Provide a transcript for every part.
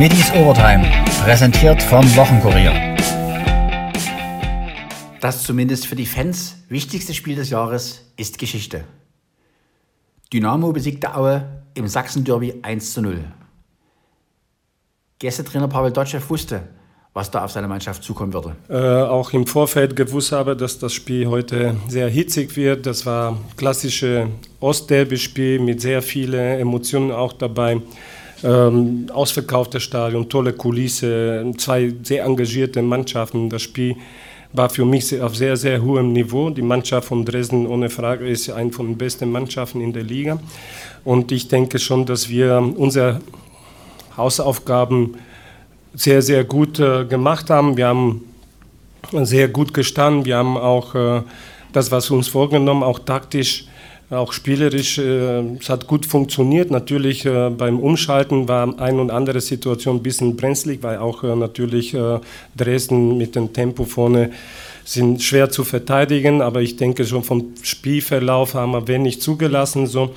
Middies Overtime, präsentiert vom Wochenkurier. Das zumindest für die Fans wichtigste Spiel des Jahres ist Geschichte. Dynamo besiegte Aue im Sachsen-Derby 1 zu 0. Gästetrainer Pavel Dotschew wusste, was da auf seine Mannschaft zukommen würde. Äh, auch im Vorfeld gewusst habe, dass das Spiel heute sehr hitzig wird. Das war klassische Ostderby-Spiel mit sehr vielen Emotionen auch dabei. Ähm, ausverkauftes Stadion, tolle Kulisse, zwei sehr engagierte Mannschaften. Das Spiel war für mich auf sehr, sehr hohem Niveau. Die Mannschaft von Dresden ohne Frage ist eine von den besten Mannschaften in der Liga. Und ich denke schon, dass wir unsere Hausaufgaben sehr, sehr gut äh, gemacht haben. Wir haben sehr gut gestanden. Wir haben auch äh, das, was uns vorgenommen, auch taktisch, auch spielerisch, äh, es hat gut funktioniert. Natürlich äh, beim Umschalten war eine und andere Situation ein bisschen brenzlig, weil auch äh, natürlich äh, Dresden mit dem Tempo vorne sind schwer zu verteidigen, aber ich denke schon vom Spielverlauf haben wir wenig zugelassen. So.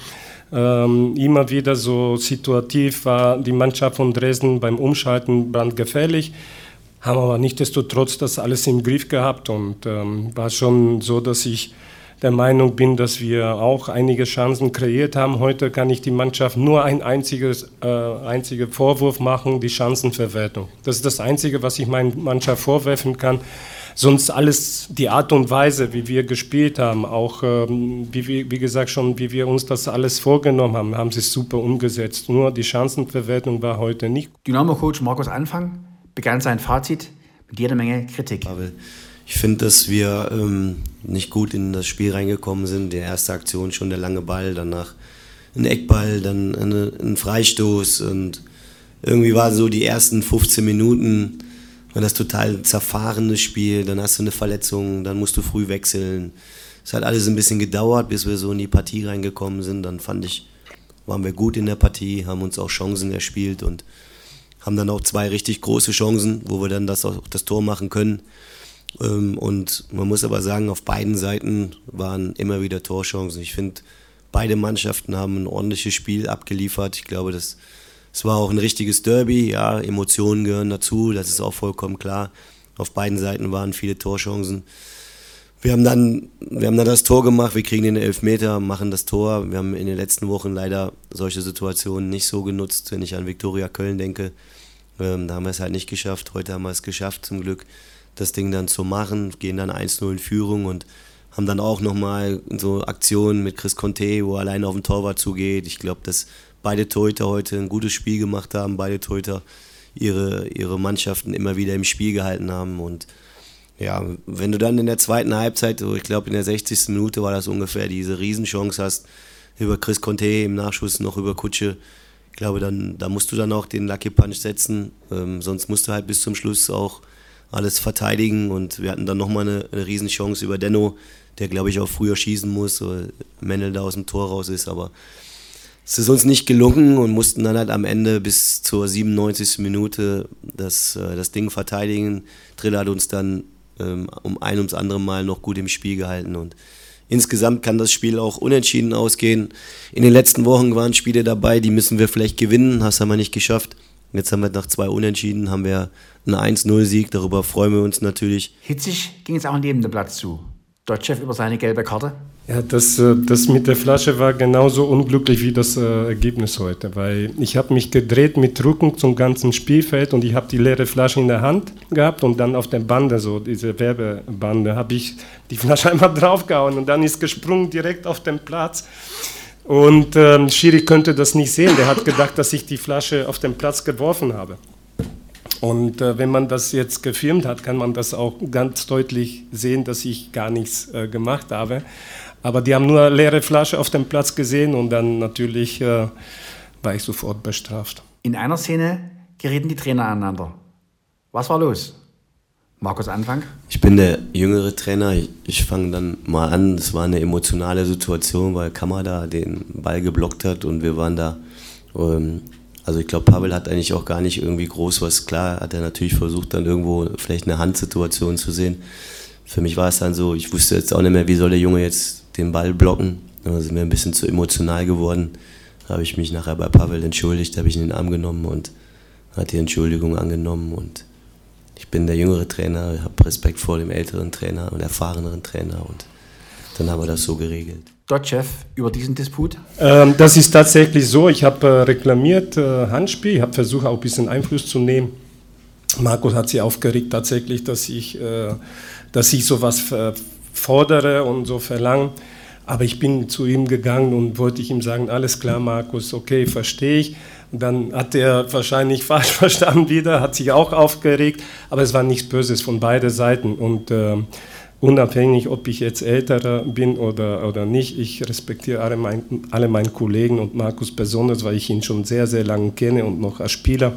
Ähm, immer wieder so situativ war die Mannschaft von Dresden beim Umschalten brandgefährlich, haben aber nichtsdestotrotz das alles im Griff gehabt und ähm, war schon so, dass ich der Meinung bin, dass wir auch einige Chancen kreiert haben. Heute kann ich die Mannschaft nur ein einziges äh, einziger Vorwurf machen, die Chancenverwertung. Das ist das Einzige, was ich meiner Mannschaft vorwerfen kann sonst alles die Art und Weise, wie wir gespielt haben, auch ähm, wie, wie gesagt schon, wie wir uns das alles vorgenommen haben, haben sie super umgesetzt. Nur die Chancenverwertung war heute nicht. Dynamo-Coach Markus Anfang begann sein Fazit mit jeder Menge Kritik. Ich finde, dass wir ähm, nicht gut in das Spiel reingekommen sind. Die erste Aktion schon der lange Ball, danach ein Eckball, dann eine, ein Freistoß und irgendwie waren so die ersten 15 Minuten wenn das total zerfahrenes Spiel, dann hast du eine Verletzung, dann musst du früh wechseln. Es hat alles ein bisschen gedauert, bis wir so in die Partie reingekommen sind. Dann fand ich, waren wir gut in der Partie, haben uns auch Chancen erspielt und haben dann auch zwei richtig große Chancen, wo wir dann das, auch das Tor machen können. Ähm, und man muss aber sagen, auf beiden Seiten waren immer wieder Torchancen. Ich finde, beide Mannschaften haben ein ordentliches Spiel abgeliefert. Ich glaube, dass es war auch ein richtiges Derby, ja, Emotionen gehören dazu, das ist auch vollkommen klar. Auf beiden Seiten waren viele Torchancen. Wir haben dann, wir haben dann das Tor gemacht, wir kriegen den Elfmeter, machen das Tor. Wir haben in den letzten Wochen leider solche Situationen nicht so genutzt, wenn ich an Viktoria Köln denke. Ähm, da haben wir es halt nicht geschafft. Heute haben wir es geschafft, zum Glück, das Ding dann zu machen, gehen dann 1-0 in Führung und haben dann auch nochmal so Aktionen mit Chris Conte, wo er alleine auf den Torwart zugeht. Ich glaube, das beide Torhüter heute ein gutes Spiel gemacht haben, beide Torhüter ihre, ihre Mannschaften immer wieder im Spiel gehalten haben. Und ja, wenn du dann in der zweiten Halbzeit, ich glaube in der 60. Minute war das ungefähr, diese Riesenchance hast, über Chris Conte im Nachschuss noch über Kutsche, ich glaube, dann, da musst du dann auch den Lucky Punch setzen. Ähm, sonst musst du halt bis zum Schluss auch alles verteidigen. Und wir hatten dann nochmal eine, eine Riesenchance über Denno, der, glaube ich, auch früher schießen muss, weil Mendel da aus dem Tor raus ist. Aber es ist uns nicht gelungen und mussten dann halt am Ende bis zur 97. Minute das, äh, das Ding verteidigen. Drill hat uns dann ähm, um ein ums andere Mal noch gut im Spiel gehalten und insgesamt kann das Spiel auch unentschieden ausgehen. In den letzten Wochen waren Spiele dabei, die müssen wir vielleicht gewinnen, das haben wir nicht geschafft. Jetzt haben wir nach zwei Unentschieden, haben wir einen 1-0-Sieg, darüber freuen wir uns natürlich. Hitzig ging es auch neben dem Platz zu. Dotchev über seine gelbe Karte? Ja, das, äh, das mit der Flasche war genauso unglücklich wie das äh, Ergebnis heute, weil ich habe mich gedreht mit Rücken zum ganzen Spielfeld und ich habe die leere Flasche in der Hand gehabt und dann auf der Bande, so diese Werbebande, habe ich die Flasche einmal draufgehauen und dann ist gesprungen direkt auf den Platz. Und ähm, Schiri könnte das nicht sehen, der hat gedacht, dass ich die Flasche auf den Platz geworfen habe. Und äh, wenn man das jetzt gefilmt hat, kann man das auch ganz deutlich sehen, dass ich gar nichts äh, gemacht habe. Aber die haben nur leere Flasche auf dem Platz gesehen und dann natürlich äh, war ich sofort bestraft. In einer Szene gerieten die Trainer aneinander. Was war los? Markus Anfang? Ich bin der jüngere Trainer. Ich, ich fange dann mal an. Es war eine emotionale Situation, weil Kamada den Ball geblockt hat und wir waren da. Ähm, also ich glaube, Pavel hat eigentlich auch gar nicht irgendwie groß was. Klar hat er natürlich versucht, dann irgendwo vielleicht eine Handsituation zu sehen. Für mich war es dann so, ich wusste jetzt auch nicht mehr, wie soll der Junge jetzt den Ball blocken. Da sind wir ein bisschen zu emotional geworden. Da habe ich mich nachher bei Pavel entschuldigt, habe ich ihn in den Arm genommen und hat die Entschuldigung angenommen und ich bin der jüngere Trainer, habe Respekt vor dem älteren Trainer und erfahreneren Trainer und dann haben wir das so geregelt. Dotchev über diesen Disput? Ähm, das ist tatsächlich so. Ich habe äh, reklamiert äh, Handspiel, ich habe versucht auch ein bisschen Einfluss zu nehmen. Markus hat sich aufgeregt tatsächlich, dass ich, äh, dass ich sowas fordere und so verlange. Aber ich bin zu ihm gegangen und wollte ihm sagen, alles klar, Markus, okay, verstehe ich. Dann hat er wahrscheinlich falsch verstanden wieder, hat sich auch aufgeregt, aber es war nichts Böses von beiden Seiten. Und äh, unabhängig, ob ich jetzt älterer bin oder, oder nicht, ich respektiere alle, mein, alle meine Kollegen und Markus besonders, weil ich ihn schon sehr, sehr lange kenne und noch als Spieler,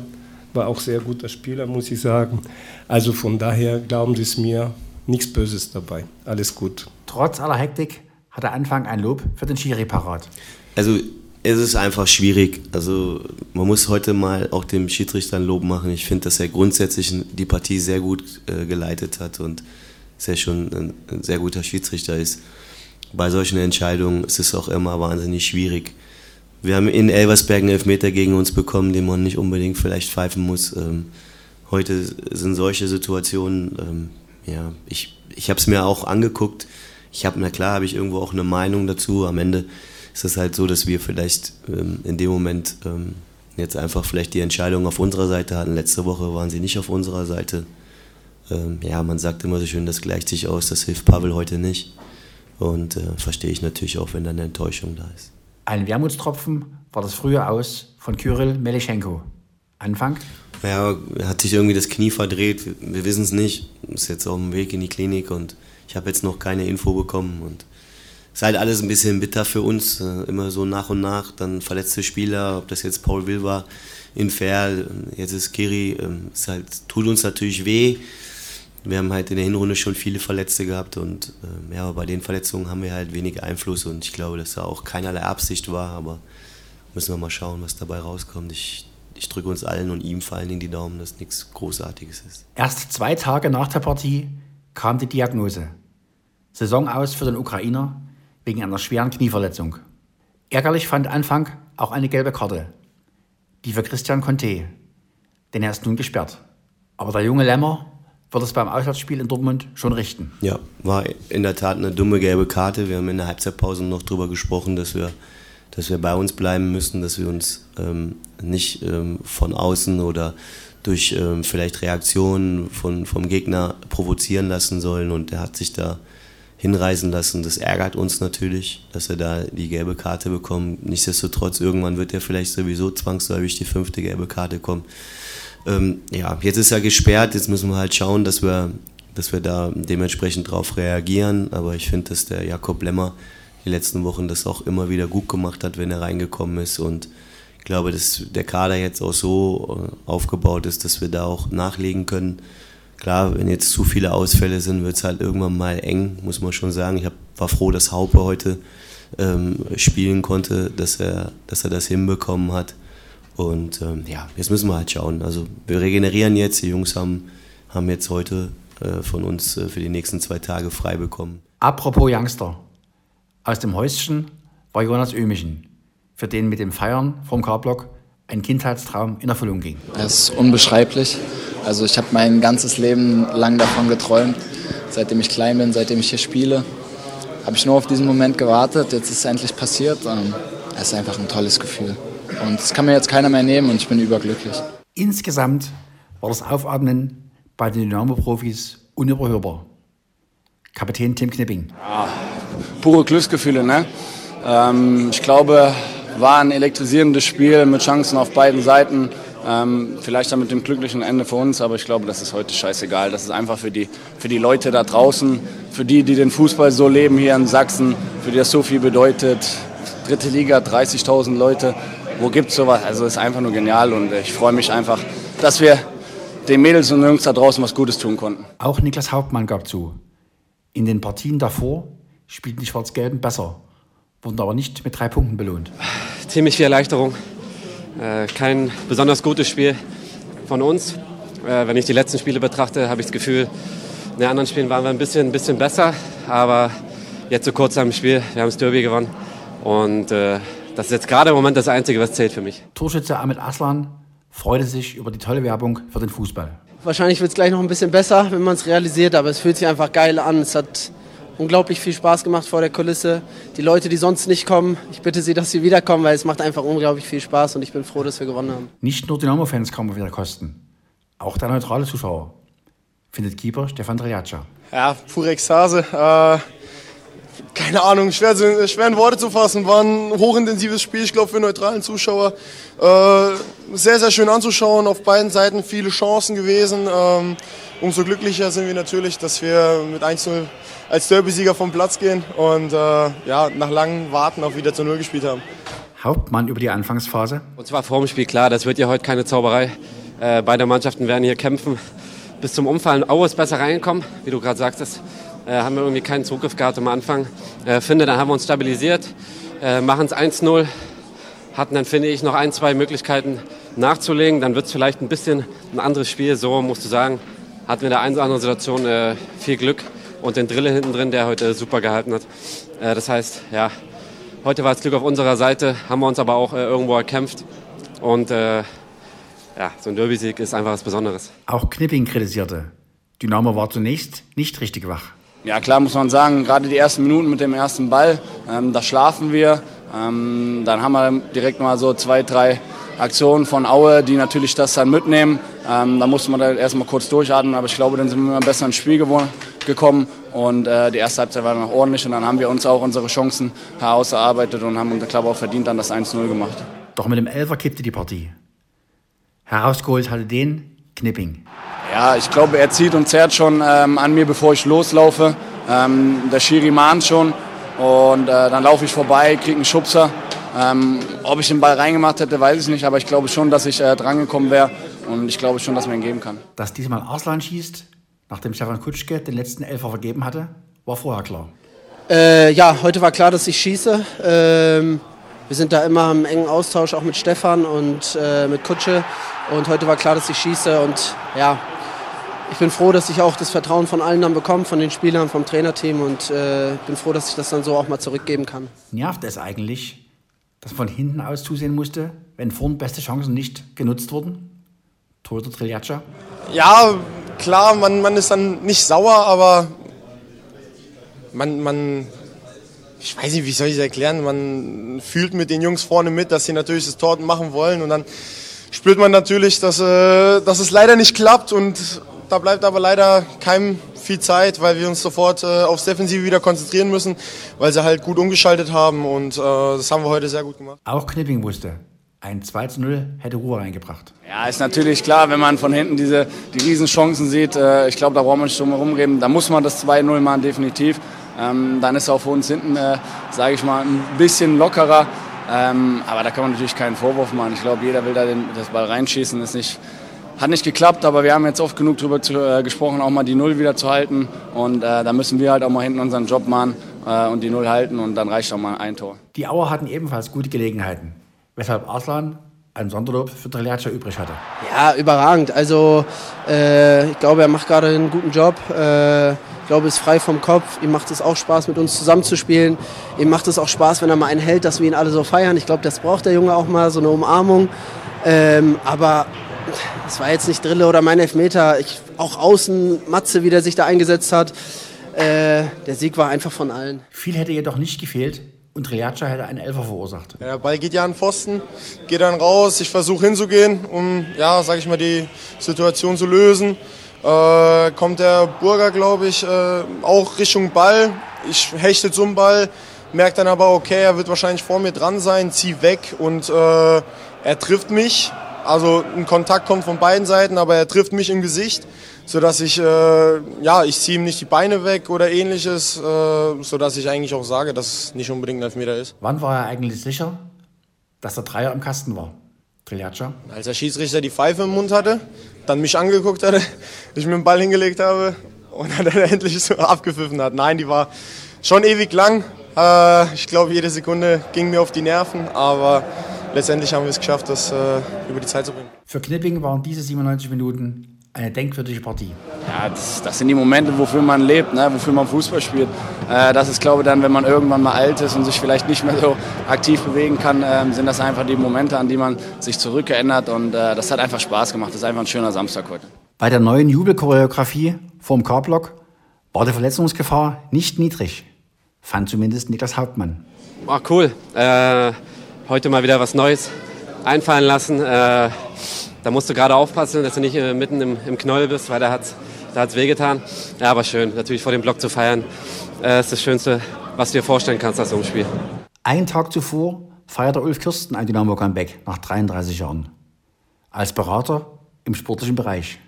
war auch sehr guter Spieler, muss ich sagen. Also von daher glauben Sie es mir, nichts Böses dabei, alles gut. Trotz aller Hektik hat der Anfang ein Lob für den Schiri parat. Also es ist einfach schwierig. Also man muss heute mal auch dem Schiedsrichter ein Lob machen. Ich finde, dass er grundsätzlich die Partie sehr gut äh, geleitet hat und sehr schon ein, ein, sehr guter Schiedsrichter ist. Bei solchen Entscheidungen ist es auch immer wahnsinnig schwierig. Wir haben in Elversberg einen Elfmeter gegen uns bekommen, den man nicht unbedingt vielleicht pfeifen muss. Ähm, heute sind solche Situationen, ähm, ja, ich, ich habe es mir auch angeguckt ich habe, na klar, habe ich irgendwo auch eine Meinung dazu. Am Ende ist es halt so, dass wir vielleicht ähm, in dem Moment ähm, jetzt einfach vielleicht die Entscheidung auf unserer Seite hatten. Letzte Woche waren sie nicht auf unserer Seite. Ähm, ja, man sagt immer so schön, das gleicht sich aus, das hilft Pavel heute nicht. Und äh, verstehe ich natürlich auch, wenn da eine Enttäuschung da ist. Ein Wermutstropfen war das frühe Aus von Kyrill Meleschenko. Anfang? Ja, hat sich irgendwie das Knie verdreht. Wir wissen es nicht. Ist jetzt auf dem Weg in die Klinik und ich habe jetzt noch keine Info bekommen und ist halt alles ein bisschen bitter für uns, äh, immer so nach und nach, dann verletzte Spieler, ob das jetzt Paul Will war, Infer, jetzt ist Kiri, ähm, es halt, tut uns natürlich weh. Wir haben halt in der Hinrunde schon viele Verletzte gehabt und ähm, ja, bei den Verletzungen haben wir halt wenig Einfluss und ich glaube, dass da auch keinerlei Absicht war, aber müssen wir mal schauen, was dabei rauskommt. Ich, ich drücke uns allen und ihm vor allen Dingen die Daumen, dass nichts Großartiges ist. Erst zwei Tage nach der Partie kam die Diagnose. Saison aus für den Ukrainer wegen einer schweren Knieverletzung. Ärgerlich fand Anfang auch eine gelbe Karte. Die für Christian Conte, denn er ist nun gesperrt. Aber der junge Lämmer wird es beim Auswärtsspiel in Dortmund schon richten. Ja, war in der Tat eine dumme gelbe Karte. Wir haben in der Halbzeitpause noch darüber gesprochen, dass wir, dass wir bei uns bleiben müssen, dass wir uns ähm, nicht ähm, von außen oder durch ähm, vielleicht Reaktionen von, vom Gegner provozieren lassen sollen. Und er hat sich da hinreisen lassen. Das ärgert uns natürlich, dass er da die gelbe Karte bekommt. Nichtsdestotrotz, irgendwann wird er vielleicht sowieso zwangsläufig die fünfte gelbe Karte kommen. Ähm, ja, jetzt ist er gesperrt, jetzt müssen wir halt schauen, dass wir, dass wir da dementsprechend drauf reagieren. Aber ich finde, dass der Jakob Lemmer die letzten Wochen das auch immer wieder gut gemacht hat, wenn er reingekommen ist. Und ich glaube, dass der Kader jetzt auch so äh, aufgebaut ist, dass wir da auch nachlegen können. Klar, wenn jetzt zu viele Ausfälle sind, wird es halt irgendwann mal eng, muss man schon sagen. Ich hab, war froh, dass Haupe heute ähm, spielen konnte, dass er, dass er das hinbekommen hat. Und ähm, ja, jetzt müssen wir halt schauen. Also wir regenerieren jetzt, die Jungs haben, haben jetzt heute äh, von uns äh, für die nächsten zwei Tage frei bekommen. Apropos Youngster. Aus dem Häuschen war Jonas Ömichen für den mit dem Feiern vom K-Block ein Kindheitstraum in Erfüllung ging. Es ist unbeschreiblich. Also ich habe mein ganzes Leben lang davon geträumt. Seitdem ich klein bin, seitdem ich hier spiele, habe ich nur auf diesen Moment gewartet. Jetzt ist es endlich passiert. Es ist einfach ein tolles Gefühl. Und das kann mir jetzt keiner mehr nehmen und ich bin überglücklich. Insgesamt war das Aufatmen bei den Dynamo-Profis unüberhörbar. Kapitän Tim Knipping. Ja, pure Glücksgefühle, ne? Ähm, ich glaube, war ein elektrisierendes Spiel mit Chancen auf beiden Seiten. Ähm, vielleicht dann mit dem glücklichen Ende für uns, aber ich glaube, das ist heute scheißegal. Das ist einfach für die, für die Leute da draußen, für die, die den Fußball so leben hier in Sachsen, für die das so viel bedeutet. Dritte Liga, 30.000 Leute. Wo gibt es sowas? Also ist einfach nur genial und ich freue mich einfach, dass wir den Mädels und Jungs da draußen was Gutes tun konnten. Auch Niklas Hauptmann gab zu. In den Partien davor spielten die Schwarz-Gelben besser wurden aber nicht mit drei Punkten belohnt. Ziemlich viel Erleichterung. Äh, kein besonders gutes Spiel von uns. Äh, wenn ich die letzten Spiele betrachte, habe ich das Gefühl, in den anderen Spielen waren wir ein bisschen, ein bisschen besser. Aber jetzt so kurz am Spiel, wir haben das Derby gewonnen. Und äh, das ist jetzt gerade im Moment das Einzige, was zählt für mich. Torschütze Ahmed Aslan freute sich über die tolle Werbung für den Fußball. Wahrscheinlich wird es gleich noch ein bisschen besser, wenn man es realisiert, aber es fühlt sich einfach geil an. Es hat unglaublich viel Spaß gemacht vor der Kulisse. Die Leute, die sonst nicht kommen, ich bitte sie, dass sie wiederkommen, weil es macht einfach unglaublich viel Spaß und ich bin froh, dass wir gewonnen haben. Nicht nur Dynamo-Fans kommen wieder kosten, auch der neutrale Zuschauer, findet Keeper Stefan Triaccia. Ja, pure Ekstase. Äh, keine Ahnung, schwer, schwer in Worte zu fassen. War ein hochintensives Spiel, ich glaube, für neutralen Zuschauer. Äh, sehr, sehr schön anzuschauen, auf beiden Seiten viele Chancen gewesen. Ähm, umso glücklicher sind wir natürlich, dass wir mit 1-0 als Derby-Sieger vom Platz gehen und äh, ja, nach langem Warten auch wieder zu Null gespielt haben. Hauptmann über die Anfangsphase. Und zwar vor dem Spiel klar, das wird ja heute keine Zauberei. Äh, beide Mannschaften werden hier kämpfen bis zum Umfallen. Aue ist besser reingekommen, wie du gerade sagtest. Äh, haben wir irgendwie keinen Zugriff gehabt am Anfang. Äh, finde, dann haben wir uns stabilisiert, äh, machen es 1-0, hatten dann, finde ich, noch ein, zwei Möglichkeiten nachzulegen. Dann wird es vielleicht ein bisschen ein anderes Spiel. So musst du sagen, hatten wir in der einen oder anderen Situation viel Glück und den Drille hinten drin, der heute super gehalten hat. Das heißt, ja, heute war das Glück auf unserer Seite, haben wir uns aber auch irgendwo erkämpft. Und ja, so ein Derby-Sieg ist einfach was Besonderes. Auch Knipping kritisierte. Dynamo war zunächst nicht richtig wach. Ja, klar muss man sagen, gerade die ersten Minuten mit dem ersten Ball, ähm, da schlafen wir. Ähm, dann haben wir direkt mal so zwei, drei Aktionen von Aue, die natürlich das dann mitnehmen. Ähm, da musste man da erstmal kurz durchatmen, aber ich glaube, dann sind wir besser ins Spiel gekommen und äh, die erste Halbzeit war dann auch ordentlich und dann haben wir uns auch unsere Chancen herausgearbeitet und haben, ich glaube, auch verdient dann das 1-0 gemacht. Doch mit dem Elfer kippte die Partie. Herausgeholt hatte den Knipping. Ja, ich glaube, er zieht und zerrt schon ähm, an mir, bevor ich loslaufe. Ähm, der Schiri mahnt schon und äh, dann laufe ich vorbei, kriege einen Schubser. Ähm, ob ich den Ball reingemacht hätte, weiß ich nicht, aber ich glaube schon, dass ich äh, drangekommen wäre und ich glaube schon, dass man ihn geben kann. Dass diesmal Arslan schießt, nachdem Stefan Kutschke den letzten Elfer vergeben hatte, war vorher klar. Äh, ja, heute war klar, dass ich schieße. Ähm, wir sind da immer im engen Austausch, auch mit Stefan und äh, mit Kutsche. Und heute war klar, dass ich schieße. Und ja, ich bin froh, dass ich auch das Vertrauen von allen dann bekomme, von den Spielern, vom Trainerteam. Und äh, bin froh, dass ich das dann so auch mal zurückgeben kann. Nervt es eigentlich, dass von hinten aus zusehen musste, wenn vorn beste Chancen nicht genutzt wurden? Torhüter Triljaccia? Ja, klar, man, man ist dann nicht sauer, aber man, man, ich weiß nicht, wie soll ich es erklären, man fühlt mit den Jungs vorne mit, dass sie natürlich das Tor machen wollen und dann spürt man natürlich, dass, äh, dass es leider nicht klappt und da bleibt aber leider keinem viel Zeit, weil wir uns sofort äh, aufs Defensive wieder konzentrieren müssen, weil sie halt gut umgeschaltet haben und äh, das haben wir heute sehr gut gemacht. Auch Knipping wusste, ein 2 zu 0 hätte Ruhe reingebracht. Ja, ist natürlich klar, wenn man von hinten diese, die Riesenchancen sieht, äh, ich glaube, da braucht man nicht drum herum reden, da muss man das 2-0 machen, definitiv. Ähm, dann ist auch für uns hinten, äh, sage ich mal, ein bisschen lockerer. Ähm, aber da kann man natürlich keinen Vorwurf machen. Ich glaube, jeder will da den, das Ball reinschießen. Ist nicht, hat nicht geklappt, aber wir haben jetzt oft genug darüber zu, äh, gesprochen, auch mal die Null wieder zu halten. Und äh, da müssen wir halt auch mal hinten unseren Job machen äh, und die Null halten. Und dann reicht auch mal ein Tor. Die Auer hatten ebenfalls gute Gelegenheiten, weshalb Arslan ein Sonderlob für Triljaccia übrig hatte. Ja, überragend. Also äh, ich glaube, er macht gerade einen guten Job. Äh, ich glaube, er ist frei vom Kopf. Ihm macht es auch Spaß, mit uns zusammenzuspielen. Ihm macht es auch Spaß, wenn er mal einen hält, dass wir ihn alle so feiern. Ich glaube, das braucht der Junge auch mal, so eine Umarmung. Ähm, aber das war jetzt nicht Drille oder mein Elfmeter. Ich, auch außen, Matze, wie der sich da eingesetzt hat. Äh, der Sieg war einfach von allen. Viel hätte jedoch nicht gefehlt und Triaccia hätte einen Elfer verursacht. Ja, der Ball geht ja an den Pfosten, geht dann raus. Ich versuche hinzugehen, um, ja, sag ich mal, die Situation zu lösen. Äh, kommt der Burger, glaube ich, äh, auch Richtung Ball. Ich hechte zum Ball, merke dann aber, okay, er wird wahrscheinlich vor mir dran sein, zieh weg und äh, er trifft mich. Also ein Kontakt kommt von beiden Seiten, aber er trifft mich im Gesicht, sodass ich, äh, ja, ich ziehe ihm nicht die Beine weg oder ähnliches, äh, sodass ich eigentlich auch sage, dass es nicht unbedingt ein Elfmeter ist. Wann war er eigentlich sicher, dass der Dreier im Kasten war? Triljaccia? Als der Schiedsrichter die Pfeife im Mund hatte, dann mich angeguckt hatte, ich mir den Ball hingelegt habe und dann endlich so abgepfiffen hat. Nein, die war schon ewig lang. Äh, ich glaube, jede Sekunde ging mir auf die Nerven, aber letztendlich haben wir es geschafft, das äh, über die Zeit zu bringen. Für Knipping waren diese 97 Minuten Eine denkwürdige Partie. Ja, das, das, sind die Momente, wofür man lebt, ne? wofür man Fußball spielt. Äh, das ist, glaube ich, dann, wenn man irgendwann mal alt ist und sich vielleicht nicht mehr so aktiv bewegen kann, äh, sind das einfach die Momente, an die man sich zurückerinnert. Und äh, das hat einfach Spaß gemacht. Das ist einfach ein schöner Samstag heute. Bei der neuen Jubelchoreografie vorm K-Block war die Verletzungsgefahr nicht niedrig, fand zumindest Niklas Hauptmann. Ach cool, äh, heute mal wieder was Neues einfallen lassen. Äh, da musst du gerade aufpassen, dass du nicht äh, mitten im, im Knoll bist, weil da hat es da hat's wehgetan. Ja, aber schön, natürlich vor dem Block zu feiern, äh, ist das Schönste, was du dir vorstellen kannst nach so einem Spiel. Einen Tag zuvor feierte Ulf Kirsten ein Dynamo-Comeback nach 33 Jahren. Als Berater im sportlichen Bereich.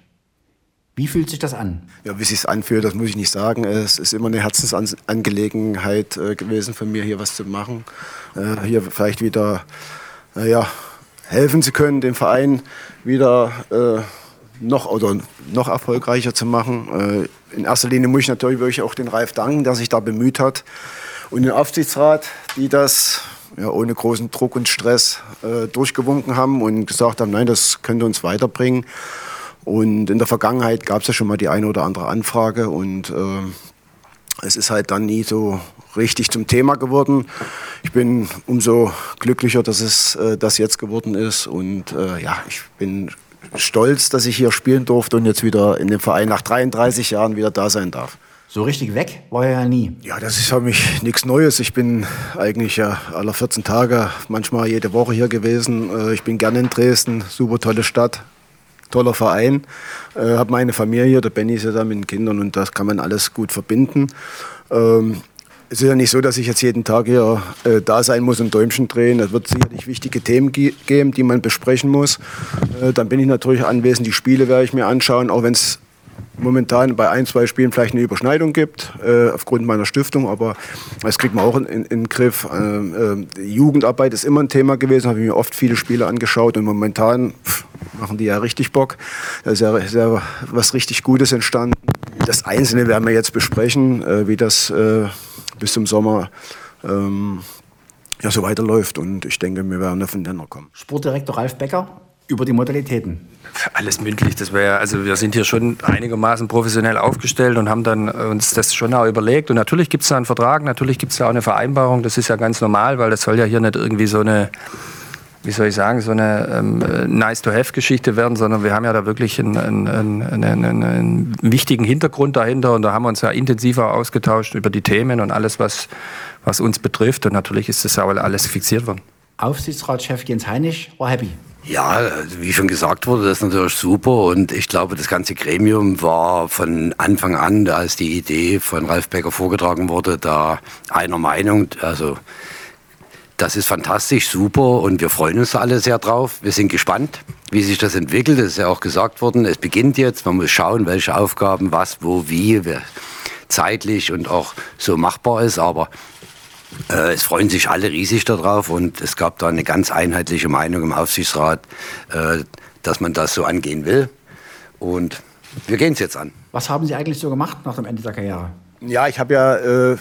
Wie fühlt sich das an? Ja, wie sich anfühlt, das muss ich nicht sagen. Es ist immer eine Herzensangelegenheit äh, gewesen von mir, hier was zu machen. Äh, hier vielleicht wieder äh, ja, helfen zu können, den Verein wieder noch oder noch erfolgreicher zu machen. In erster Linie muss ich natürlich wirklich auch den Ralf danken, der sich da bemüht hat. Und den Aufsichtsrat, die das ja, ohne großen Druck und Stress äh, durchgewunken haben und gesagt haben, nein, das könnte uns weiterbringen. Und in der Vergangenheit gab es ja schon mal die eine oder andere Anfrage und äh, es ist halt dann nie so richtig zum Thema geworden. Ich bin umso glücklicher, dass es äh, das jetzt geworden ist und äh, ja, ich bin stolz, dass ich hier spielen durfte und jetzt wieder in dem Verein nach 33 Jahren wieder da sein darf. So richtig weg war er ja nie. Ja, das ist für mich nichts Neues. Ich bin eigentlich ja alle 14 Tage, manchmal jede Woche hier gewesen. Äh, ich bin gerne in Dresden, super tolle Stadt, toller Verein. Äh, habe meine Familie, der Benny ist ja da mit den Kindern und das kann man alles gut verbinden. Ähm, es ist ja nicht so, dass ich jetzt jeden Tag hier äh, da sein muss und Däumchen drehen. Es wird sicherlich wichtige Themen geben, die man besprechen muss. Äh, dann bin ich natürlich anwesend. Die Spiele werde ich mir anschauen, auch wenn es momentan bei ein, zwei Spielen vielleicht eine Überschneidung gibt, äh, aufgrund meiner Stiftung, aber das kriegt man auch in, in, in den Griff. Ähm, äh, Jugendarbeit ist immer ein Thema gewesen, habe ich mir oft viele Spiele angeschaut und momentan pff, machen die ja richtig Bock. Da ist ja, ist ja was richtig Gutes entstanden. Das Einzelne werden wir jetzt besprechen, äh, wie das äh, bis zum Sommer ähm, ja, so weiterläuft und ich denke, wir werden auf den Nenner kommen. Sportdirektor Ralf Becker über die Modalitäten. Alles mündlich. Das wäre, also wir sind hier schon einigermaßen professionell aufgestellt und haben dann uns das schon auch überlegt. Und natürlich gibt es da einen Vertrag, natürlich gibt es da auch eine Vereinbarung. Das ist ja ganz normal, weil das soll ja hier nicht irgendwie so eine wie soll ich sagen, so eine ähm, Nice-to-have-Geschichte werden, sondern wir haben ja da wirklich einen, einen, einen, einen, wichtigen Hintergrund dahinter und da haben wir uns ja intensiver ausgetauscht über die Themen und alles, was, was uns betrifft. Und natürlich ist das ja alles fixiert worden. Aufsichtsratschef Jens Heinig war happy. Ja, wie schon gesagt wurde, das ist natürlich super und ich glaube, das ganze Gremium war von Anfang an, als die Idee von Ralf Becker vorgetragen wurde, da einer Meinung. Also das ist fantastisch, super und wir freuen uns alle sehr drauf. Wir sind gespannt, wie sich das entwickelt. Es ist ja auch gesagt worden, es beginnt jetzt. Man muss schauen, welche Aufgaben, was, wo, wie, zeitlich und auch so machbar ist. Aber es freuen sich alle riesig darauf und es gab da eine ganz einheitliche Meinung im Aufsichtsrat, äh, dass man das so angehen will. Und wir gehen es jetzt an. Was haben Sie eigentlich so gemacht nach dem Ende der Karriere? Ja, ich habe ja äh,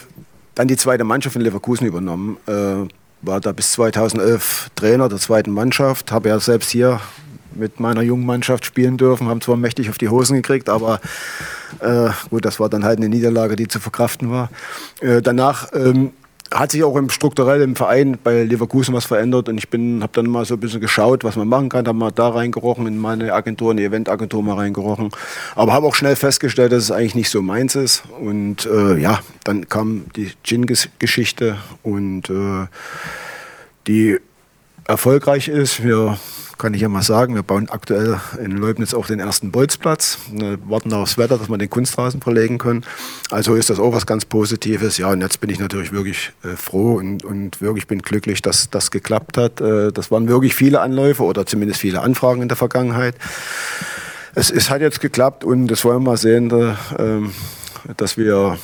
dann die zweite Mannschaft in Leverkusen übernommen. Äh, war da bis 2011 Trainer der zweiten Mannschaft. Habe ja selbst hier mit meiner jungen Mannschaft spielen dürfen. Haben zwar mächtig auf die Hosen gekriegt, aber äh, gut, das war dann halt eine Niederlage, die zu verkraften war. Äh, danach ähm, hat sich auch im strukturell im Verein bei Leverkusen was verändert und ich bin habe dann mal so ein bisschen geschaut, was man machen kann, habe mal da reingerochen in meine Agentur, in die Eventagentur mal reingerochen, aber habe auch schnell festgestellt, dass es eigentlich nicht so meins ist und äh, ja, dann kam die Gin-Geschichte und äh, die erfolgreich ist. Wir kann ich ja mal sagen, wir bauen aktuell in Leubnitz auch den ersten Bolzplatz. Wir warten aufs Wetter, dass wir den Kunstrasen verlegen können. Also ist das auch was ganz Positives. Ja, und jetzt bin ich natürlich wirklich äh, froh und, und wirklich bin glücklich, dass das geklappt hat. Äh, das waren wirklich viele Anläufe oder zumindest viele Anfragen in der Vergangenheit. Es, es hat jetzt geklappt und das wollen wir mal sehen, äh, dass wir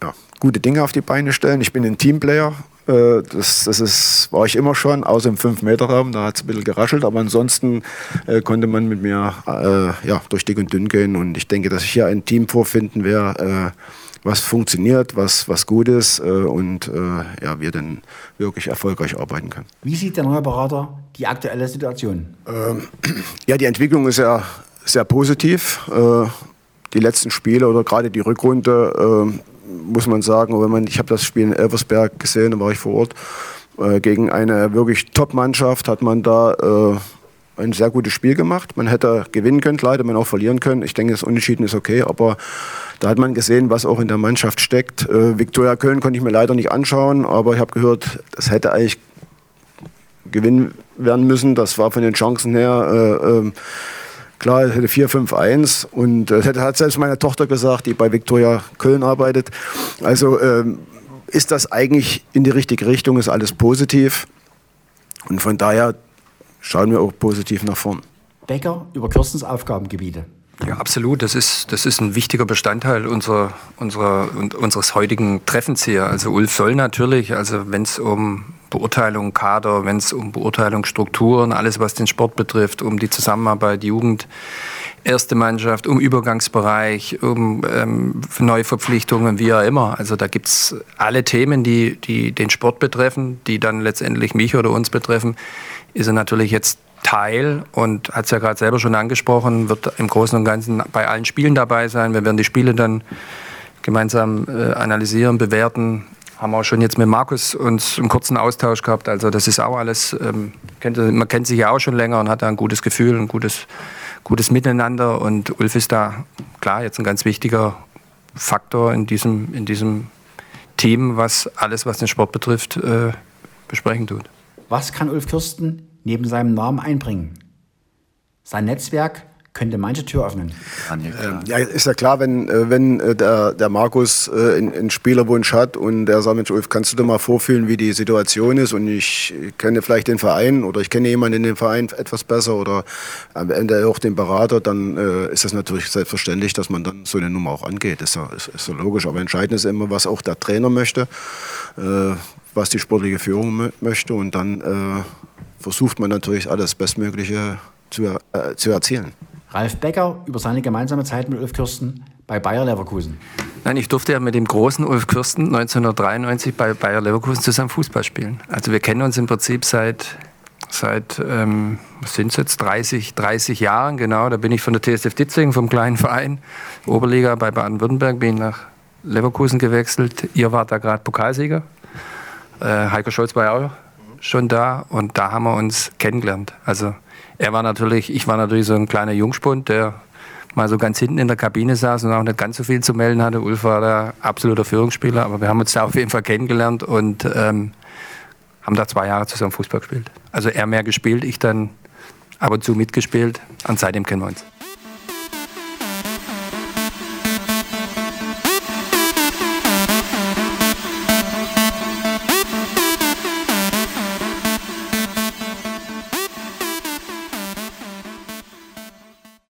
ja, gute Dinge auf die Beine stellen. Ich bin ein Teamplayer äh, das, das ist, war ich immer schon, außer im 5-Meter-Raum, da hat es ein bisschen geraschelt, aber ansonsten äh, konnte man mit mir äh, ja, durch dick und dünn gehen und ich denke, dass ich hier ein Team vorfinden werde, äh, was funktioniert, was, was gut ist äh, und ja, wir dann wirklich erfolgreich arbeiten können. Wie sieht der neue Berater die aktuelle Situation? Ähm, ja, die Entwicklung ist ja sehr positiv. Die letzten Spiele oder gerade die Rückrunde, äh, muss man sagen, wenn man, ich habe das Spiel in Elversberg gesehen, da war ich vor Ort, äh, gegen eine wirklich Top-Mannschaft hat man da äh, ein sehr gutes Spiel gemacht. Man hätte gewinnen können, leider man auch verlieren können. Ich denke, das Unentschieden ist okay, aber da hat man gesehen, was auch in der Mannschaft steckt. Äh, Viktoria Köln konnte ich mir leider nicht anschauen, aber ich habe gehört, das hätte eigentlich gewinnen werden müssen. Das war von den Chancen her äh, ähm, klar, es hätte 4-5-1 und äh, das hat selbst meine Tochter gesagt, die bei Viktoria Köln arbeitet. Also ähm, ist das eigentlich in die richtige Richtung, ist alles positiv und von daher schauen wir auch positiv nach vorn. Becker über Kirstens Aufgabengebiete. Ja, absolut. Das ist, das ist ein wichtiger Bestandteil unserer, unserer, unseres heutigen Treffens hier. Also Ulf soll natürlich, also wenn es um Beurteilung Kader, wenn es um Beurteilung Strukturen, alles was den Sport betrifft, um die Zusammenarbeit Jugend, erste Mannschaft, um Übergangsbereich, um ähm, Neuverpflichtungen, wie auch immer. Also da gibt es alle Themen, die, die den Sport betreffen, die dann letztendlich mich oder uns betreffen, ist er natürlich jetzt Teil und hat es ja gerade selber schon angesprochen, wird im Großen und Ganzen bei allen Spielen dabei sein. Wir werden die Spiele dann gemeinsam äh, analysieren, bewerten. Haben auch schon jetzt mit Markus uns einen kurzen Austausch gehabt. Also das ist auch alles, ähm, man kennt sich ja auch schon länger und hat da ein gutes Gefühl, ein gutes, gutes Miteinander. Und Ulf ist da klar jetzt ein ganz wichtiger Faktor in diesem, in diesem Team, was alles, was den Sport betrifft, äh, besprechen tut. Was kann Ulf Kirsten neben seinem Namen einbringen. Sein Netzwerk könnte manche Tür öffnen. Ähm, ja, ist ja klar, wenn, äh, wenn äh, der, der Markus äh, einen Spielerwunsch hat und der sagt, Mensch, Ulf, kannst du dir mal vorfühlen, wie die Situation ist und ich kenne vielleicht den Verein oder ich kenne jemanden in dem Verein etwas besser oder am Ende auch den Berater, dann ist das natürlich selbstverständlich, dass man dann so eine Nummer auch angeht. Das ist ja, ist, ist ja logisch. Aber entscheidend ist immer, was auch der Trainer möchte, was die sportliche Führung möchte und dann versucht man natürlich alles Bestmögliche zu, äh, zu erzielen. Ralf Becker über seine gemeinsame Zeit mit Ulf Kürsten bei Bayer Leverkusen. Nein, ich durfte ja mit dem großen Ulf Kürsten 1993 bei Bayer Leverkusen zusammen Fußball spielen. Also wir kennen uns im Prinzip seit, seit ähm, was sind es jetzt, 30, 30 Jahren, genau. Da bin ich von der TSF Ditzing, vom kleinen Verein, Oberliga bei Baden-Württemberg, bin nach Leverkusen gewechselt. Ihr wart da gerade Pokalsieger. Äh, Heiko Scholz war ja auch schon da und da haben wir uns kennengelernt. Also er war natürlich, ich war natürlich so ein kleiner Jungspund, der mal so ganz hinten in der Kabine saß und auch nicht ganz so viel zu melden hatte. Ulf war da absoluter Führungsspieler, aber wir haben uns da auf jeden Fall kennengelernt und ähm, haben da zwei Jahre zusammen Fußball gespielt. Also er mehr gespielt, ich dann ab und zu mitgespielt und seitdem kennen wir uns.